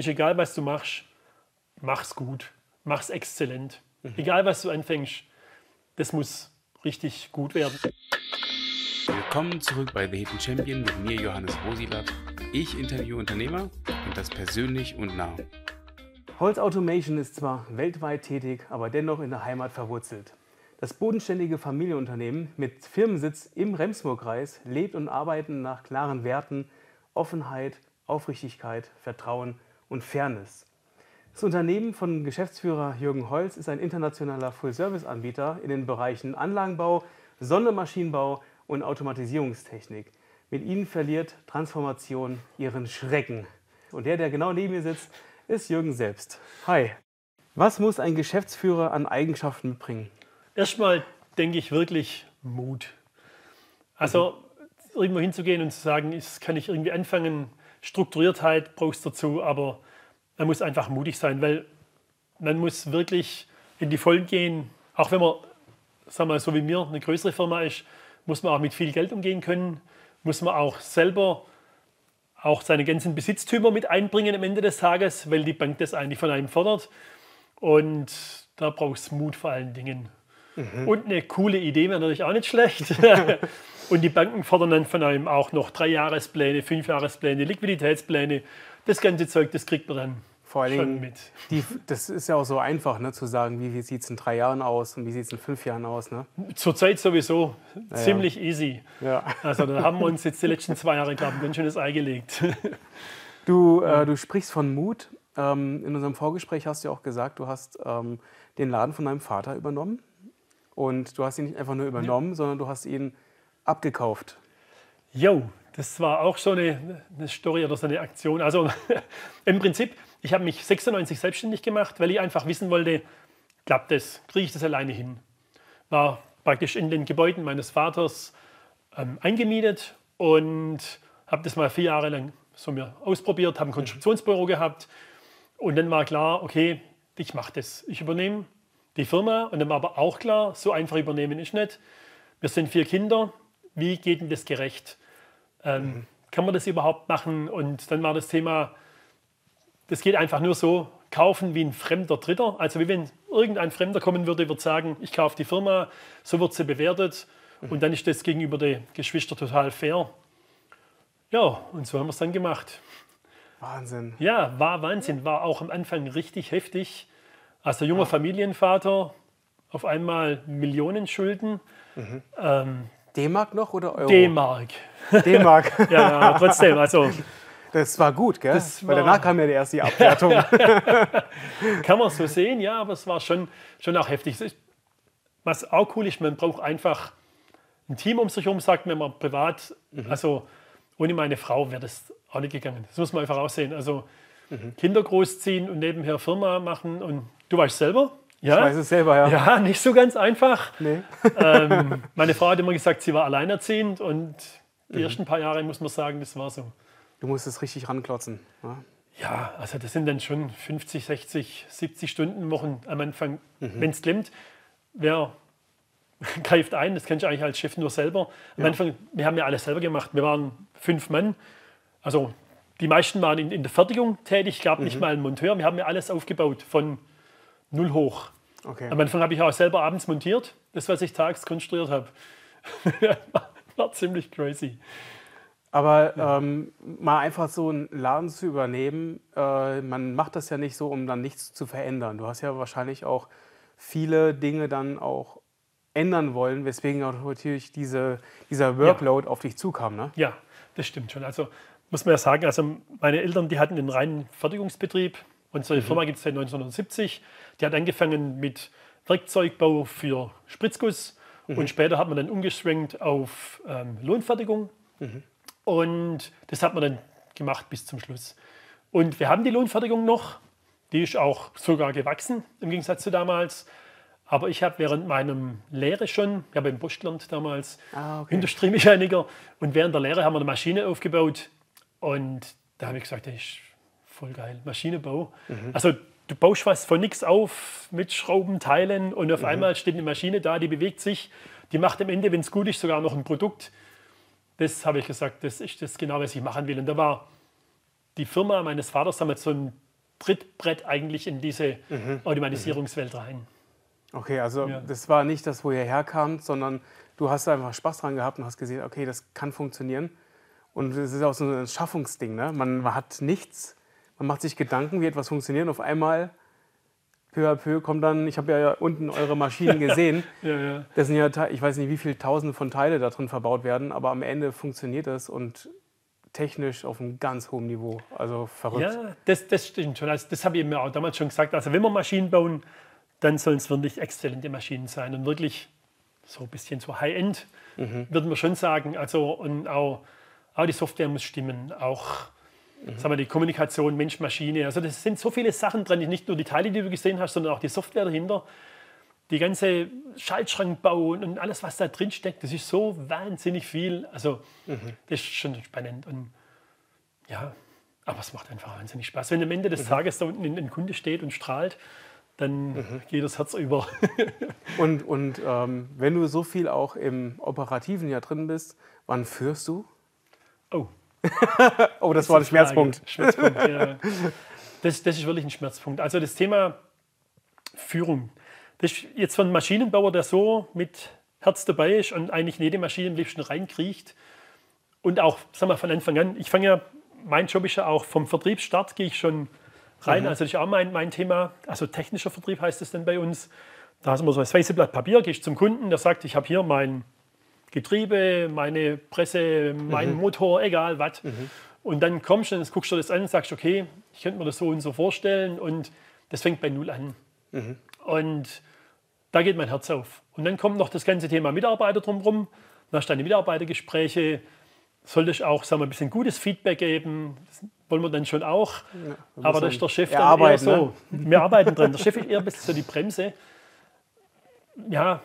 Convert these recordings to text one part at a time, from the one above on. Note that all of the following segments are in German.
ist egal, was du machst, mach's gut, mach's exzellent. Mhm. Egal, was du anfängst, das muss richtig gut werden. Willkommen zurück bei The Hidden Champion mit mir, Johannes Rosilat. Ich interviewe Unternehmer und das persönlich und nah. Holz Automation ist zwar weltweit tätig, aber dennoch in der Heimat verwurzelt. Das bodenständige Familienunternehmen mit Firmensitz im Remsmurkreis lebt und arbeitet nach klaren Werten, Offenheit, Aufrichtigkeit, Vertrauen und Fairness. Das Unternehmen von Geschäftsführer Jürgen Holz ist ein internationaler Full-Service-Anbieter in den Bereichen Anlagenbau, Sondermaschinenbau und Automatisierungstechnik. Mit ihnen verliert Transformation ihren Schrecken. Und der, der genau neben mir sitzt, ist Jürgen selbst. Hi. Was muss ein Geschäftsführer an Eigenschaften mitbringen? Erstmal denke ich wirklich Mut. Also mhm. irgendwo hinzugehen und zu sagen, das kann ich irgendwie anfangen, Strukturiertheit brauchst du dazu, aber man muss einfach mutig sein, weil man muss wirklich in die Vollen gehen. Auch wenn man, sagen wir mal, so wie mir eine größere Firma ist, muss man auch mit viel Geld umgehen können, muss man auch selber auch seine ganzen Besitztümer mit einbringen am Ende des Tages, weil die Bank das eigentlich von einem fordert. Und da brauchst du Mut vor allen Dingen. Mhm. Und eine coole Idee wäre natürlich auch nicht schlecht. und die Banken fordern dann von einem auch noch drei Jahrespläne, fünf Jahrespläne, Liquiditätspläne. Das ganze Zeug, das kriegt man dann vor allen Dingen, mit. Die, das ist ja auch so einfach ne, zu sagen, wie, wie sieht es in drei Jahren aus und wie sieht es in fünf Jahren aus. Ne? Zurzeit sowieso ja, ziemlich ja. easy. Ja. Also da haben wir uns jetzt die letzten zwei Jahre, glaube ich, ganz schön das Ei gelegt. Du, äh, du sprichst von Mut. Ähm, in unserem Vorgespräch hast du ja auch gesagt, du hast ähm, den Laden von deinem Vater übernommen. Und du hast ihn nicht einfach nur übernommen, ja. sondern du hast ihn abgekauft. Jo, das war auch so eine, eine Story oder so eine Aktion. Also im Prinzip, ich habe mich 96 selbstständig gemacht, weil ich einfach wissen wollte, klappt das, kriege ich das alleine hin. War praktisch in den Gebäuden meines Vaters ähm, eingemietet und habe das mal vier Jahre lang so mir ausprobiert, habe ein Konstruktionsbüro gehabt und dann war klar, okay, ich mache das. Ich übernehme die Firma und dann war aber auch klar, so einfach übernehmen ist nicht. Wir sind vier Kinder, wie geht denn das gerecht? Ähm, mhm. Kann man das überhaupt machen? Und dann war das Thema, das geht einfach nur so, kaufen wie ein fremder Dritter. Also wie wenn irgendein Fremder kommen würde, würde sagen, ich kaufe die Firma, so wird sie bewertet mhm. und dann ist das gegenüber den Geschwistern total fair. Ja, und so haben wir es dann gemacht. Wahnsinn. Ja, war Wahnsinn. War auch am Anfang richtig heftig. Als junger ja. Familienvater auf einmal Millionen Schulden. Mhm. Ähm, D-Mark noch oder Euro? D-Mark. D-Mark. ja, ja, trotzdem, also. Das war gut, gell? Das Weil danach kam ja die erste Abwertung. Kann man so sehen, ja, aber es war schon, schon auch heftig. Was auch cool ist, man braucht einfach ein Team um sich herum, sagt man immer privat. Mhm. Also ohne meine Frau wäre das auch nicht gegangen. Das muss man einfach aussehen. Also mhm. Kinder großziehen und nebenher Firma machen. Und du weißt selber, ja? Ich weiß es selber, ja. Ja, nicht so ganz einfach. Nee. ähm, meine Frau hat immer gesagt, sie war alleinerziehend und die mhm. ersten paar Jahre, muss man sagen, das war so. Du musstest richtig ranklotzen. Ja? ja, also das sind dann schon 50, 60, 70 Stunden Wochen am Anfang. Mhm. Wenn es klemmt, wer greift ein, das kennst du eigentlich als Chef nur selber. Am ja. Anfang, wir haben ja alles selber gemacht. Wir waren fünf Mann. Also die meisten waren in, in der Fertigung tätig, ich glaube mhm. nicht mal ein Monteur. Wir haben ja alles aufgebaut von null hoch. Okay. Am Anfang habe ich auch selber abends montiert, das, was ich tags konstruiert habe. war ziemlich crazy. Aber ähm, mal einfach so einen Laden zu übernehmen, äh, man macht das ja nicht so, um dann nichts zu verändern. Du hast ja wahrscheinlich auch viele Dinge dann auch ändern wollen, weswegen auch natürlich diese, dieser Workload ja. auf dich zukam. Ne? Ja, das stimmt schon. Also muss man ja sagen, also meine Eltern, die hatten einen reinen Fertigungsbetrieb. Unsere mhm. Firma gibt es seit 1970. Die hat angefangen mit Werkzeugbau für Spritzguss mhm. und später hat man dann umgeschwenkt auf ähm, Lohnfertigung. Mhm. Und das hat man dann gemacht bis zum Schluss. Und wir haben die Lohnfertigung noch. Die ist auch sogar gewachsen im Gegensatz zu damals. Aber ich habe während meinem Lehre schon, ich habe im Bosch gelernt damals, ah, okay. Industriemechaniker. Und während der Lehre haben wir eine Maschine aufgebaut. Und da habe ich gesagt, das ist voll geil, Maschinenbau. Mhm. Also du baust was von nichts auf mit Schrauben, Teilen und auf mhm. einmal steht eine Maschine da, die bewegt sich, die macht am Ende, wenn es gut ist, sogar noch ein Produkt. Das habe ich gesagt, das ist das genau, was ich machen will. Und da war die Firma meines Vaters damals so ein Trittbrett eigentlich in diese Mhm. Automatisierungswelt rein. Okay, also Ja. das war nicht das, wo ihr herkamt, sondern du hast einfach Spaß dran gehabt und hast gesehen, okay, das kann funktionieren. Und es ist auch so ein Schaffungsding, ne? Man, man hat nichts, man macht sich Gedanken, wie etwas funktioniert. Und auf einmal, peu à peu, kommt dann, ich habe ja unten eure Maschinen gesehen. Ja, ja. Das sind ja, ich weiß nicht, wie viele Tausende von Teile da drin verbaut werden, aber am Ende funktioniert das und technisch auf einem ganz hohen Niveau. Also verrückt. Ja, das, das stimmt schon. Also das habe ich mir auch damals schon gesagt. Also wenn wir Maschinen bauen, dann sollen es wirklich exzellente Maschinen sein und wirklich so ein bisschen so High-End, würden wir schon sagen. Also und auch, auch die Software muss stimmen, auch sagen wir, die Kommunikation Mensch-Maschine. Also das sind so viele Sachen dran, nicht nur die Teile, die du gesehen hast, sondern auch die Software dahinter. Die ganze Schaltschrankbau und alles, was da drin steckt, das ist so wahnsinnig viel. Also das ist schon spannend. Und ja, aber es macht einfach wahnsinnig Spaß. Wenn am Ende des Tages da unten ein Kunde steht und strahlt, dann geht das Herz über. Und, und ähm, wenn du so viel auch im Operativen ja drin bist, wann führst du? Oh, Oh, das war ein Schmerzpunkt. Schmerzpunkt, ja. Das, das ist wirklich ein Schmerzpunkt. Also das Thema Führung. Das ist jetzt von einem Maschinenbauer, der so mit Herz dabei ist und eigentlich in jede Maschine am liebsten reinkriecht. Und auch, sagen wir von Anfang an, ich fange ja, mein Job ist ja auch vom Vertriebsstart, gehe ich schon rein. Also das ist auch mein, mein Thema. Also technischer Vertrieb heißt es dann bei uns. Da haben wir so ein weißes Blatt Papier, gehe ich zum Kunden, der sagt, ich habe hier mein Getriebe, meine Presse, mein Motor, egal was. Und dann kommst du und guckst du das an und sagst, okay, ich könnte mir das so und so vorstellen und das fängt bei Null an. Und da geht mein Herz auf. Und dann kommt noch das ganze Thema Mitarbeiter drumherum. Dann hast du deine Mitarbeitergespräche. Solltest auch sagen wir, ein bisschen gutes Feedback geben. Das wollen wir dann schon auch. Aber da ist der Chef dann eher erarbeiten, so. Wir arbeiten dran. Der Chef ist eher ein bisschen so die Bremse. Ja,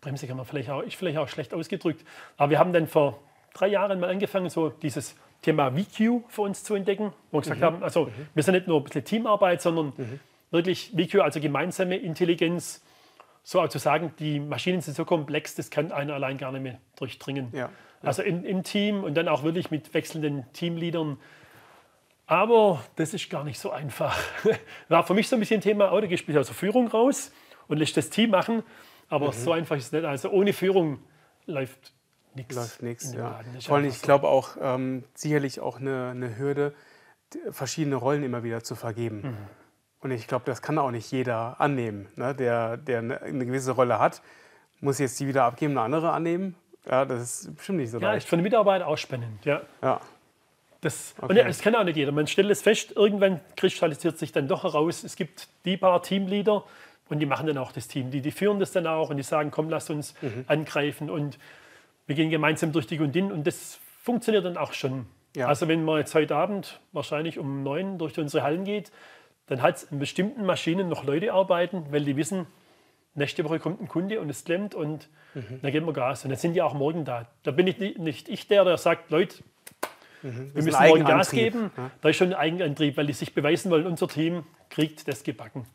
Bremse kann man vielleicht auch, ist vielleicht auch schlecht ausgedrückt. Aber wir haben dann vor drei Jahren mal angefangen, so dieses Thema VQ für uns zu entdecken, wo wir gesagt haben, also wir sind nicht nur ein bisschen Teamarbeit, sondern wirklich VQ, also gemeinsame Intelligenz, so auch zu sagen, die Maschinen sind so komplex, das kann einer allein gar nicht mehr durchdringen. Ja. Also im, im Team und dann auch wirklich mit wechselnden Teamleadern. Aber das ist gar nicht so einfach. War für mich so ein bisschen ein Thema, oh, aus der Führung raus und lässt das Team machen. Aber so einfach ist es nicht. Also ohne Führung läuft nichts. Läuft nichts, ja. Vor allem, ich glaube auch ähm, sicherlich auch eine, eine Hürde, verschiedene Rollen immer wieder zu vergeben. Mhm. Und ich glaube, das kann auch nicht jeder annehmen, ne? der, der eine, eine gewisse Rolle hat. Muss jetzt die wieder abgeben, eine andere annehmen? Ja, das ist bestimmt nicht so Ja, ist leicht. für den Mitarbeiter auch spannend. Ja. Ja. Das, Und Okay. ja, das kann auch nicht jeder. Man stellt es fest, irgendwann kristallisiert sich dann doch heraus, es gibt die paar Teamleader und die machen dann auch das Team. Die, die führen das dann auch und die sagen, komm, lass uns Mhm. angreifen und wir gehen gemeinsam durch die Gundin und das funktioniert dann auch schon. Ja. Also wenn man jetzt heute Abend wahrscheinlich um neun durch unsere Hallen geht, dann hat es in bestimmten Maschinen noch Leute arbeiten, weil die wissen, nächste Woche kommt ein Kunde und es klemmt und Mhm. dann geben wir Gas. Und dann sind die auch morgen da. Da bin ich nicht, ich der, der sagt, Leute, wir ist müssen morgen Gas geben. ja. Da ist schon ein Eigenantrieb, weil die sich beweisen wollen, unser Team kriegt das gebacken.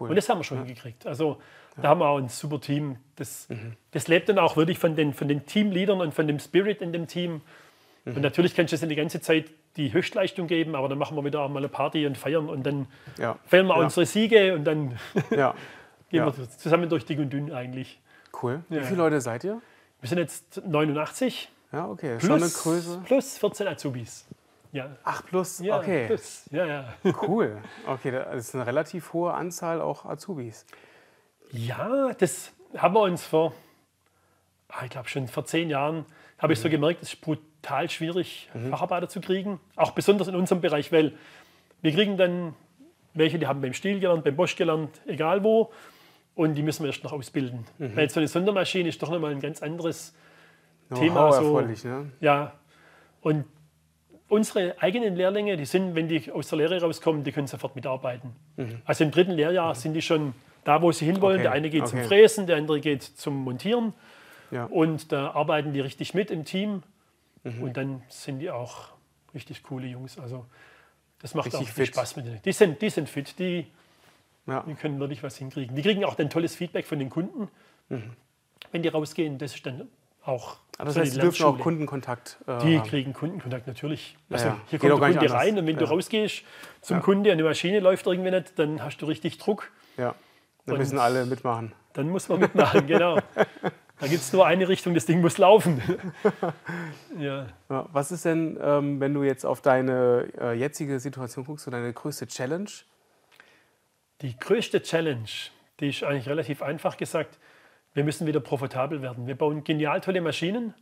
Cool. Und das haben wir schon gekriegt. Also da haben wir auch ein super Team. Das, Mhm. das lebt dann auch wirklich von den, von den Teamleadern und von dem Spirit in dem Team. Mhm. Und natürlich kannst du es in die ganze Zeit die Höchstleistung geben, aber dann machen wir wieder auch mal eine Party und feiern und dann ja. feiern wir Ja. unsere Siege und dann ja. gehen Ja. wir zusammen durch dick und dünn eigentlich. Cool. Wie Ja. viele Leute seid ihr? Wir sind jetzt 89 Ja, okay. Plus, Größe. plus 14 Azubis. Ja, Ach, plus. ja okay. plus. Ja, ja. Cool. Okay, das ist eine relativ hohe Anzahl auch Azubis. Ja, das haben wir uns vor, ah, ich glaube schon vor zehn Jahren, habe ich so gemerkt, es ist brutal schwierig, Facharbeiter zu kriegen. Auch besonders in unserem Bereich, weil wir kriegen dann welche, die haben beim Stiel gelernt, beim Bosch gelernt, egal wo. Und die müssen wir erst noch ausbilden. Weil so eine Sondermaschine ist doch nochmal ein ganz anderes Thema. So, ne? ja. Und unsere eigenen Lehrlinge, die sind, wenn die aus der Lehre rauskommen, die können sofort mitarbeiten. Also im dritten Lehrjahr sind die schon da, wo sie hinwollen. Okay, Der eine geht zum okay. Fräsen, der andere geht zum Montieren. Ja. Und da arbeiten die richtig mit im Team. Mhm. Und dann sind die auch richtig coole Jungs. Also das macht Richtig auch viel fit. Spaß mit denen. Die sind, die sind fit, die, Ja. die können wirklich was hinkriegen. Die kriegen auch dann tolles Feedback von den Kunden, Mhm. wenn die rausgehen. Das ist dann auch Ah, das heißt, die dürfen auch. Kundenkontakt äh, Die kriegen Kundenkontakt natürlich. Ja, Also ja. hier Geht kommt der Kunde rein und wenn du Ja. rausgehst zum. Kunde und die Maschine läuft irgendwie nicht, dann hast du richtig Druck. Ja, da Und- müssen alle mitmachen. Dann muss man mitmachen, genau. Da gibt es nur eine Richtung, das Ding muss laufen. ja. Ja, was ist denn, ähm, wenn du jetzt auf deine äh, jetzige Situation guckst, so deine größte Challenge? Die größte Challenge, die ist eigentlich relativ einfach gesagt, wir müssen wieder profitabel werden. Wir bauen genial tolle Maschinen,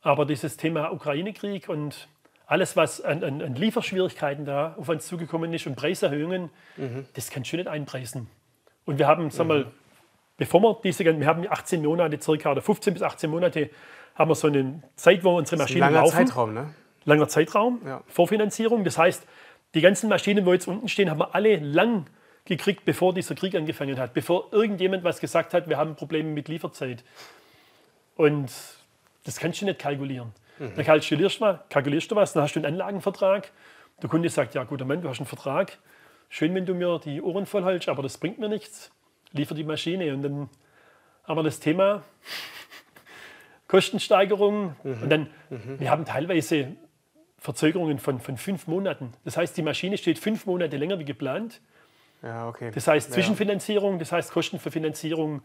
aber dieses Thema Ukraine-Krieg und alles, was an, an, an Lieferschwierigkeiten da auf uns zugekommen ist und Preiserhöhungen, das kannst du nicht einpreisen. Und wir haben, sag mal, bevor wir diese, wir haben 18 Monate circa oder 15 bis 18 Monate, haben wir so eine Zeit, wo unsere Maschinen langer laufen Zeitraum, ne? langer Zeitraum, Ja. Vorfinanzierung. Das heißt, die ganzen Maschinen, wo jetzt unten stehen, haben wir alle lang gekriegt, bevor dieser Krieg angefangen hat, bevor irgendjemand was gesagt hat, wir haben Probleme mit Lieferzeit. Und das kannst du nicht kalkulieren. Dann kalkulierst du, was- kalkulierst du was, dann hast du einen Anlagenvertrag. Der Kunde sagt, ja guter Mann, du hast einen Vertrag. Schön, wenn du mir die Ohren voll hältst, aber das bringt mir nichts. Liefer die Maschine. Und dann haben wir das Thema Kostensteigerung. Und dann, wir haben teilweise Verzögerungen von, von fünf Monaten. Das heißt, die Maschine steht fünf Monate länger wie geplant. Ja, okay. Das heißt. Zwischenfinanzierung, das heißt Kosten für Finanzierung.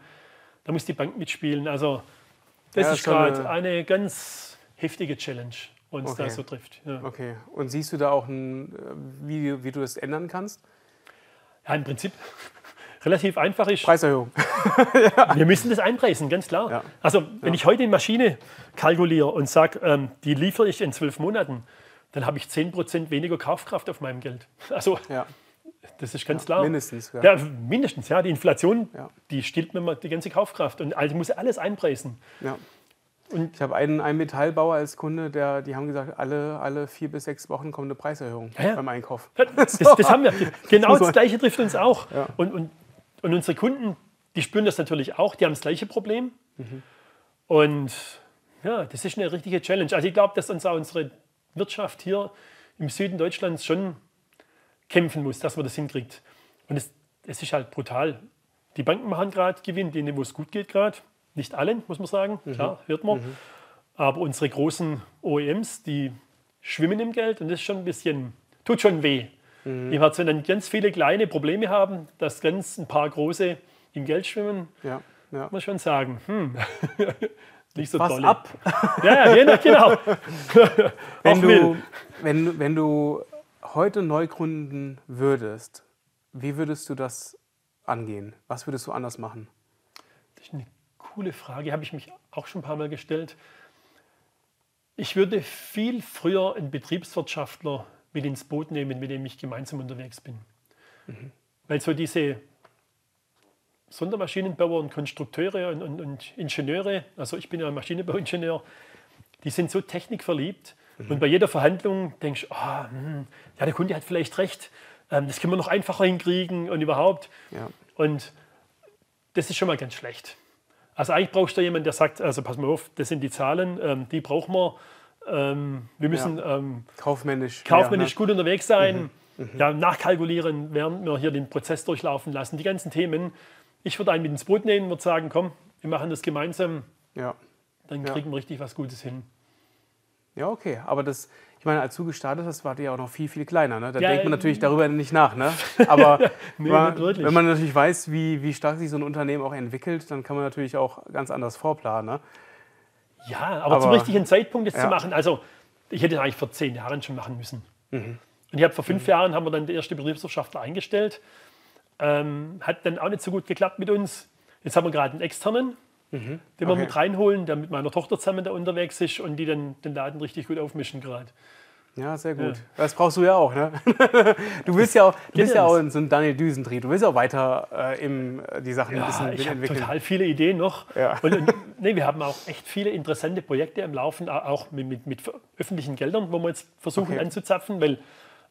Da muss die Bank mitspielen. Also das Ja, ist gerade eine- eine ganz heftige Challenge, uns da Okay. so trifft. Ja. Okay. Und siehst du da auch, ein, äh, wie, wie du das ändern kannst? ja, im Prinzip relativ einfach ist. Preiserhöhung. Wir müssen das einpreisen, ganz klar. Ja. Also, wenn ich heute eine Maschine kalkuliere und sage, ähm, die liefere ich in zwölf Monaten, dann habe ich 10% weniger Kaufkraft auf meinem Geld. Also, Ja, das ist ganz klar. mindestens. Ja. Ja, mindestens, ja. Die Inflation, Ja. die stillt mir mal die ganze Kaufkraft. Und also muss alles einpreisen. Ja. Und- ich habe einen, einen Metallbauer als Kunde, der, die haben gesagt, alle, alle vier bis sechs Wochen kommt eine Preiserhöhung Ja, ja. beim Einkauf. Das, das haben wir. Genau das man- Gleiche trifft uns auch. Ja. Und, und, und unsere Kunden, die spüren das natürlich auch. Die haben das gleiche Problem. Mhm. Und ja, das ist eine richtige Challenge. Also ich glaube, dass uns auch unsere Wirtschaft hier im Süden Deutschlands schon kämpfen muss, dass man das hinkriegt. Und es, es ist halt brutal. Die Banken machen gerade Gewinn, denen, wo es gut geht gerade. Nicht allen, muss man sagen. Mhm. Klar, hört man. Aber unsere großen OEMs, die schwimmen im Geld und das ist schon ein bisschen, tut schon weh. Mhm. Herzen, wenn dann ganz viele kleine Probleme haben, dass ganz ein paar große im Geld schwimmen, Ja, ja. muss man schon sagen, hm, nicht so Pass toll. ab, Ja, ja, genau. wenn Auch will. du, wenn, du- wenn du heute neu gründen würdest, wie würdest du das angehen? Was würdest du anders machen? Das ist eine coole Frage, habe ich mich auch schon ein paar Mal gestellt. Ich würde viel früher einen Betriebswirtschaftler mit ins Boot nehmen, mit dem ich gemeinsam unterwegs bin. Weil so diese Sondermaschinenbauer und Konstrukteure und, und, und Ingenieure, also ich bin ja Maschinenbauingenieur, die sind so technikverliebt. Und bei jeder Verhandlung denkst du, ah, hm, ja, der Kunde hat vielleicht recht, ähm, das können wir noch einfacher hinkriegen und überhaupt. Ja. Und das ist schon mal ganz schlecht. Also eigentlich brauchst du jemanden, der sagt, also pass mal auf, das sind die Zahlen, ähm, die brauchen wir. Ähm, wir müssen ähm, Kaufmännisch. kaufmännisch mehr, gut unterwegs sein, ja, nachkalkulieren, während wir hier den Prozess durchlaufen lassen, die ganzen Themen. Ich würde einen mit ins Boot nehmen, würde sagen, komm, wir machen das gemeinsam, Ne? Ja. dann Ja. kriegen wir richtig was Gutes hin. Ja, okay. Aber das, ich meine, als du gestartet hast, war die ja auch noch viel, viel kleiner. Ne? Da Ja, denkt man ähm, natürlich darüber nicht nach. Ne? Aber Nee, wenn, man, wenn man natürlich weiß, wie, wie stark sich so ein Unternehmen auch entwickelt, dann kann man natürlich auch ganz anders vorplanen. Ne? Ja, aber, zum Aber- richtigen Zeitpunkt das Ja. zu machen, also ich hätte das eigentlich vor zehn Jahren schon machen müssen. Mhm. Und ich habe vor fünf Jahren haben wir dann der erste Betriebswirtschaftler eingestellt. Ähm, hat dann auch nicht so gut geklappt mit uns. Jetzt haben wir gerade einen externen, den wir Mhm. Okay. mit reinholen, der mit meiner Tochter zusammen da unterwegs ist und die dann den Laden richtig gut aufmischen gerade. Ja, sehr gut. Das brauchst du ja auch. Ne? Du willst ja auch, du bist ja das. auch so ein Daniel Düsentrieb. Du willst ja auch weiter äh, im, äh, die Sachen ein bisschen Ja, ich entwickeln. total viele Ideen noch. Ja. Und, und nee, wir haben auch echt viele interessante Projekte am Laufen, au- auch mit, mit, mit öffentlichen Geldern, wo wir jetzt versuchen Okay. anzuzapfen, weil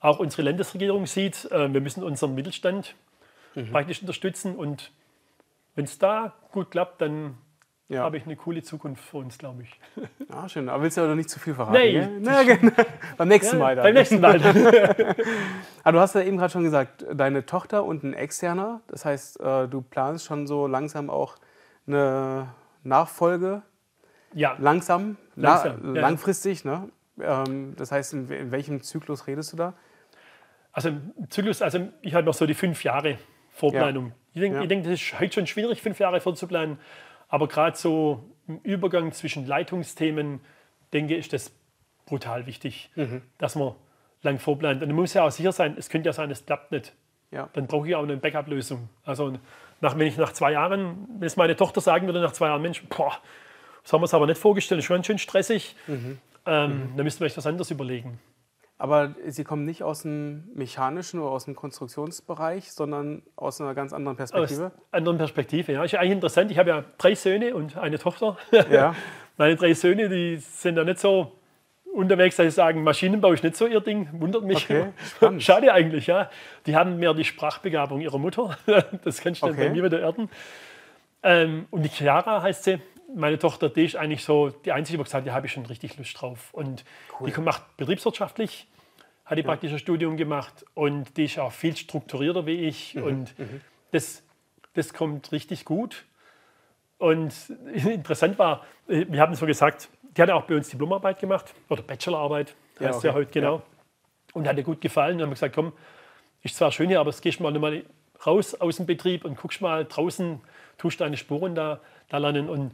auch unsere Landesregierung sieht, äh, wir müssen unseren Mittelstand Mhm. praktisch unterstützen. Und wenn es da gut klappt, dann Ja. habe ich eine coole Zukunft für uns, glaube ich. Ah, schön. Aber willst du ja noch nicht zu viel verraten. Nee? Na, genau. Beim nächsten Mal dann. Beim nächsten Mal. Aber du hast ja eben gerade schon gesagt, deine Tochter und ein externer. Das heißt, äh, du planst schon so langsam auch eine Nachfolge. Ja. Langsam, Langsam, la ja. langfristig. Ne? Ähm, das heißt, in, welchem Zyklus redest du da? Also Zyklus, also ich habe noch so die fünf Jahre Vorplanung. Ich denke, Ja. ich denke, das ist heute schon schwierig, fünf Jahre vorzuplanen. Aber gerade so im Übergang zwischen Leitungsthemen, denke ich, ist das brutal wichtig, Mhm. dass man lang vorplant. Und man muss ja auch sicher sein, es könnte ja sein, es klappt nicht. Ja. Dann brauche ich auch eine Backup-Lösung. Also nach, wenn ich nach zwei Jahren, wenn es meine Tochter sagen würde, nach zwei Jahren, Mensch, boah, das haben wir uns aber nicht vorgestellt, ist schon ganz schön stressig, Mhm. ähm, dann müssten wir echt was anderes überlegen. Aber sie kommen nicht aus dem mechanischen oder aus dem Konstruktionsbereich, sondern aus einer ganz anderen Aus Perspektive. anderen Perspektive, ja. Ist ja eigentlich interessant. Ich habe ja drei Söhne und eine Tochter. Ja. Meine drei Söhne, die sind da nicht so unterwegs, dass sie sagen, Maschinenbau ist nicht so ihr Ding, wundert mich. Okay. Schade eigentlich, ja. Die haben mehr die Sprachbegabung ihrer Mutter. Das kannst du dann Okay. bei mir wieder erden. Ähm, und die Chiara heißt sie, meine Tochter, die ist eigentlich so die einzige, die gesagt hat, da habe ich schon richtig Lust drauf. Und die macht betriebswirtschaftlich, hat die praktisch ein Studium gemacht und die ist auch viel strukturierter wie ich. Mhm, Und das, das kommt richtig gut. Und interessant war, äh, wir haben so gesagt, die hat auch bei uns Diplomarbeit gemacht oder Bachelorarbeit, Ja, heißt ja okay. heute genau. Und hat ihr gut gefallen. Und haben gesagt, komm, ist zwar schön hier, aber jetzt gehst mal, mal raus aus dem Betrieb und guckst mal draußen, tust deine Spuren da, da lernen. Und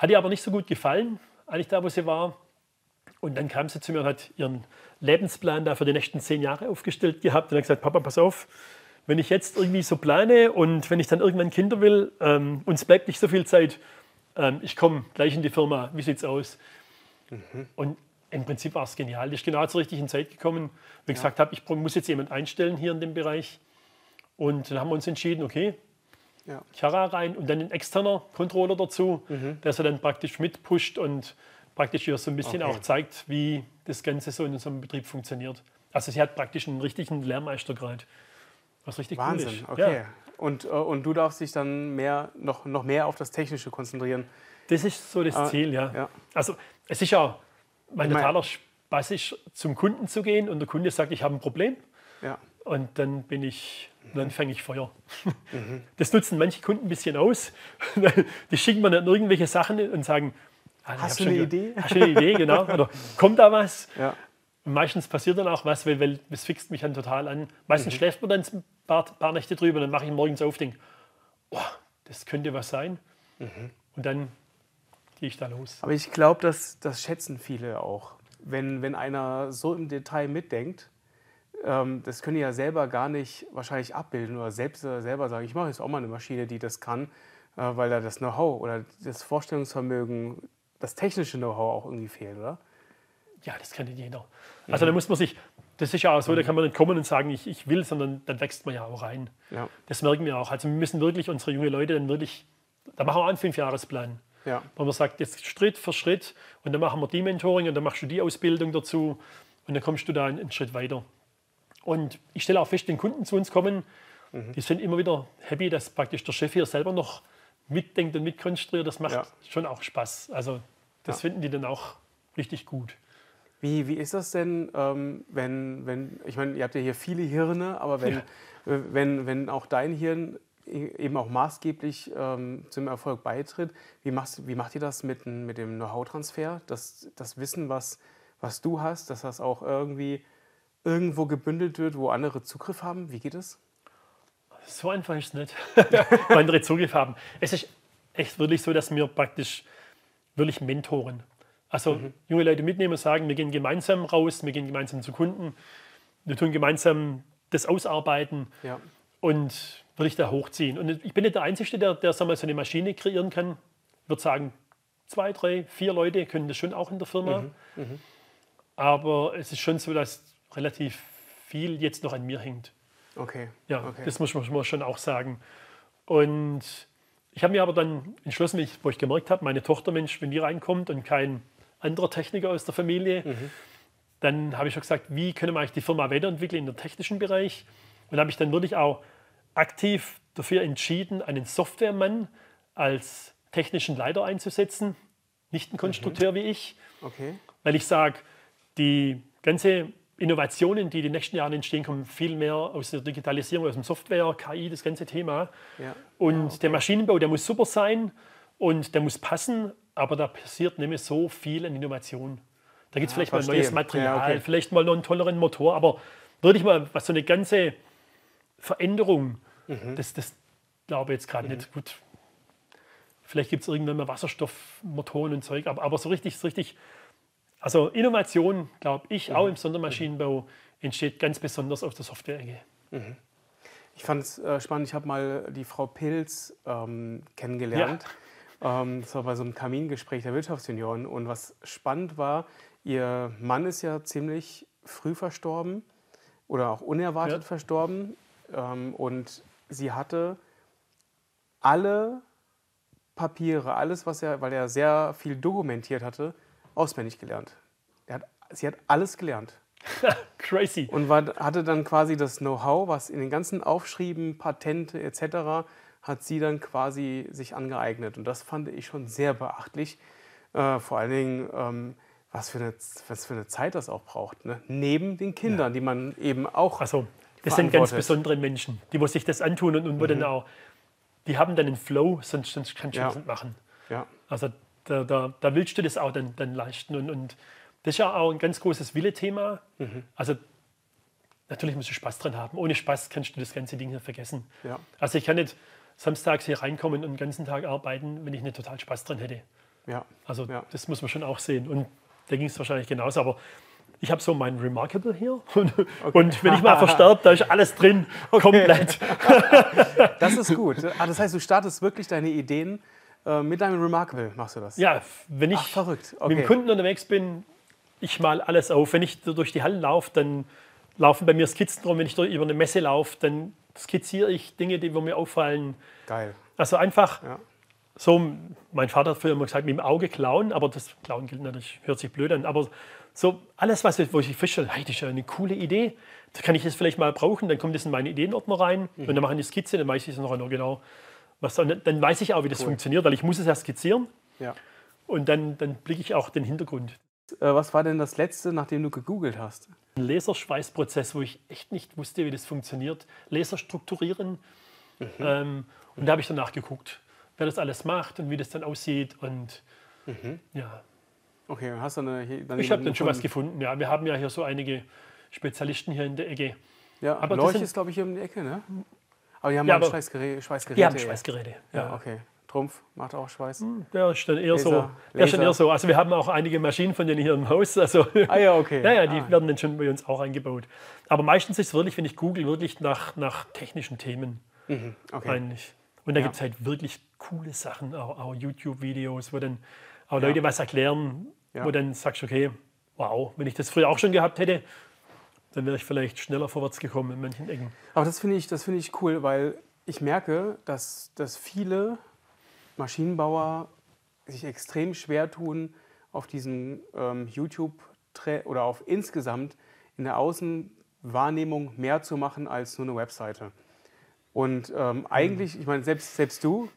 hat ihr aber nicht so gut gefallen, eigentlich da, wo sie war. Und dann kam sie zu mir und hat ihren Lebensplan da für die nächsten zehn Jahre aufgestellt gehabt und hat gesagt, Papa, pass auf, wenn ich jetzt irgendwie so plane und wenn ich dann irgendwann Kinder will, ähm, uns bleibt nicht so viel Zeit, ähm, ich komme gleich in die Firma, wie sieht's aus? Und im Prinzip war es genial. Die ist genau zur richtigen Zeit gekommen, wie ich gesagt habe, ich muss jetzt jemand einstellen hier in dem Bereich. Und dann haben wir uns entschieden, okay, Ja. Chiara rein und dann ein externer Controller dazu, Mhm. der sie dann praktisch mitpusht und praktisch ihr so ein bisschen Okay. auch zeigt, wie das Ganze so in unserem Betrieb funktioniert. Also sie hat praktisch einen richtigen Lehrmeistergrad, was richtig Wahnsinn, cool ist. okay. Ja, Und, äh, und du darfst dich dann mehr, noch, noch mehr auf das Technische konzentrieren. das ist so das Ah, Ziel, ja. ja. Also es ist ja mein totaler Spaß, ist, zum Kunden zu gehen und der Kunde sagt, ich habe ein Problem. Ja. Und dann bin ich, dann fange ich Feuer. Mhm. Das nutzen manche Kunden ein bisschen aus. Die schicken mir dann irgendwelche Sachen und sagen, ah, Hast du eine Idee? Hast du eine Idee, genau. Oder kommt da was? Ja. Meistens passiert dann auch was, weil, weil das fixt mich dann total an. Meistens Mhm. schläft man dann ein paar, paar Nächte drüber, dann mache ich morgens auf, denke, oh, das könnte was sein. Mhm. Und dann gehe ich da los. Aber ich glaube, das, das schätzen viele auch. Wenn, wenn einer so im Detail mitdenkt, das können die ja selber gar nicht wahrscheinlich abbilden oder selbst äh, selber sagen, ich mache jetzt auch mal eine Maschine, die das kann, äh, weil da das Know-how oder das Vorstellungsvermögen, das technische Know-how auch irgendwie fehlt, oder? Ja, das kann nicht jeder. Mhm. Also da muss man sich, das ist ja auch so, da kann man nicht kommen und sagen, ich, ich will, sondern dann wächst man ja auch rein. Ja. Das merken wir auch. Also wir müssen wirklich unsere jungen Leute dann wirklich, da machen wir einen Fünfjahresplan. Ja. Wo man sagt, jetzt Schritt für Schritt und dann machen wir die Mentoring und dann machst du die Ausbildung dazu und dann kommst du da einen, einen Schritt weiter. Und ich stelle auch fest, wenn Kunden zu uns kommen, Mhm. die sind immer wieder happy, dass praktisch der Chef hier selber noch mitdenkt und mitkonstruiert. Das macht Ja. schon auch Spaß. Also das Ja. finden die dann auch richtig gut. Wie, wie ist das denn, ähm, wenn, wenn, ich meine, ihr habt ja hier viele Hirne, aber wenn, äh, wenn, wenn auch dein Hirn e- eben auch maßgeblich ähm, zum Erfolg beitritt, wie, machst, wie macht ihr das mit, dem- mit dem Know-how-Transfer? Das, das Wissen, was, was du hast, dass das auch irgendwie irgendwo gebündelt wird, wo andere Zugriff haben? Wie geht es? So einfach ist es nicht, wo andere Zugriff haben. Es ist echt wirklich so, dass wir praktisch wirklich mentoren. Also junge Leute mitnehmen und sagen, wir gehen gemeinsam raus, wir gehen gemeinsam zu Kunden, wir tun gemeinsam das ausarbeiten Ja. und wirklich da hochziehen. Und ich bin nicht der Einzige, der, der sagen wir, mal, so eine Maschine kreieren kann. Ich würde sagen, zwei, drei, vier Leute können das schon auch in der Firma. Aber es ist schon so, dass relativ viel jetzt noch an mir hängt. Okay. Ja, okay. das muss man schon auch sagen. Und ich habe mir aber dann entschlossen, wo ich gemerkt habe, meine Tochter, Mensch, wenn die reinkommt und kein anderer Techniker aus der Familie, Mhm. dann habe ich schon gesagt, wie können wir eigentlich die Firma weiterentwickeln in der technischen Bereich? Und habe ich dann wirklich auch aktiv dafür entschieden, einen Softwaremann als technischen Leiter einzusetzen, nicht einen Konstrukteur wie ich okay. weil ich sage, die ganze Innovationen, die in den nächsten Jahren entstehen, kommen viel mehr aus der Digitalisierung, aus dem Software, KI, das ganze Thema. Ja. Und der Maschinenbau, der muss super sein und der muss passen, aber da passiert nicht mehr so viel an Innovation. Da gibt es vielleicht verstehe. mal neues Material, Ja, okay. vielleicht mal noch einen tolleren Motor, aber wirklich mal was so eine ganze Veränderung, Mhm. das, das glaube ich jetzt gerade nicht. Gut, vielleicht gibt es irgendwann mal Wasserstoffmotoren und Zeug, aber, aber so richtig, so richtig, also Innovation, glaube ich, Mhm. auch im Sondermaschinenbau entsteht ganz besonders auf der Software-Ecke. Ich fand es äh, spannend, ich habe mal die Frau Pilz ähm, kennengelernt. Ähm, das war bei so einem Kamingespräch der Wirtschaftsjunioren. Und was spannend war, ihr Mann ist ja ziemlich früh verstorben oder auch unerwartet Ja. verstorben. Ähm, und sie hatte alle Papiere, alles, was er, weil er sehr viel dokumentiert hatte, auswendig gelernt. Er hat, sie hat alles gelernt. Crazy. Und war, hatte dann quasi das Know-how, was in den ganzen Aufschrieben, Patente etc., hat sie dann quasi sich angeeignet. Und das fand ich schon sehr beachtlich. Äh, vor allen Dingen, ähm, was, für eine, was für eine Zeit das auch braucht. Ne? Neben den Kindern, die man eben auch. Also, das sind ganz besondere Menschen, die muss sich das antun und, und wo dann auch, die haben dann einen Flow, sonst, sonst kannst du Ja. das nicht machen. ja, Also da, da, da willst du das auch dann, dann leisten. Und, und das ist ja auch ein ganz großes Wille-Thema. Mhm. Also natürlich musst du Spaß dran haben. Ohne Spaß kannst du das ganze Ding hier vergessen. ja, Also ich kann nicht samstags hier reinkommen und den ganzen Tag arbeiten, wenn ich nicht total Spaß dran hätte. ja. Also Ja. das muss man schon auch sehen. Und da ging es wahrscheinlich genauso. Aber ich habe so mein Remarkable hier. Und, und wenn ich mal versterbe, da ist alles drin, komplett. Das ist gut. Ah, das heißt, du startest wirklich deine Ideen äh, mit deinem Remarkable, machst du das? Ja, wenn ich Ach, verrückt. mit Okay. dem Kunden unterwegs bin, ich mal alles auf. Wenn ich durch die Hallen laufe, dann laufen bei mir Skizzen rum. Wenn ich über eine Messe laufe, dann skizziere ich Dinge, die mir auffallen. Geil. Also einfach Ja. so, mein Vater hat früher immer gesagt, mit dem Auge klauen, aber das Klauen gilt natürlich, hört sich blöd an, aber so alles, was, wo ich feststelle, hey, das ist ja eine coole Idee, da kann ich das vielleicht mal brauchen, dann kommt das in meine Ideenordner rein Mhm. und dann mache ich eine Skizze, dann weiß ich es noch genau. Was, dann, weiß ich auch, wie das funktioniert, weil ich muss es ja skizzieren Ja. und dann, dann blicke ich auch den Hintergrund. Äh, was war denn das letzte, nachdem du gegoogelt hast? Ein Laserschweißprozess, wo ich echt nicht wusste, wie das funktioniert. Laser strukturieren. Mhm. Ähm, und da habe ich danach geguckt, wer das alles macht und wie das dann aussieht. Und Mhm. ja, Okay, hast du eine, dann ich habe dann schon was gefunden? Ja, wir haben ja hier so einige Spezialisten hier in der Ecke. Ja, Aber sind- ist, glaube ich, hier um die Ecke, ne? Aber die haben Ja, mal aber- Schweißgerä Schweißgeräte. Die haben. Schweißgeräte. Ja, Ja. okay. Trumpf macht auch Schweiß. Der ist dann eher so. Laser, Der ist dann Laser. eher so. Also wir haben auch einige Maschinen von denen hier im Haus. Also Ah ja, okay. ja, ja, die Ah, werden dann schon bei uns auch eingebaut. Aber meistens ist es wirklich, wenn ich google, wirklich nach, nach technischen Themen mhm, okay. eigentlich. Und da Ja. gibt es halt wirklich coole Sachen, auch, auch YouTube-Videos, wo dann auch Leute was erklären, wo dann sagst, okay, wow, wenn ich das früher auch schon gehabt hätte, dann wäre ich vielleicht schneller vorwärts gekommen in manchen Ecken. Aber das finde ich, das finde ich cool, weil ich merke, dass, dass viele Maschinenbauer sich extrem schwer tun, auf diesen ähm, YouTube oder auf insgesamt in der Außenwahrnehmung mehr zu machen als nur eine Webseite. Und ähm, eigentlich, ich meine, selbst, selbst du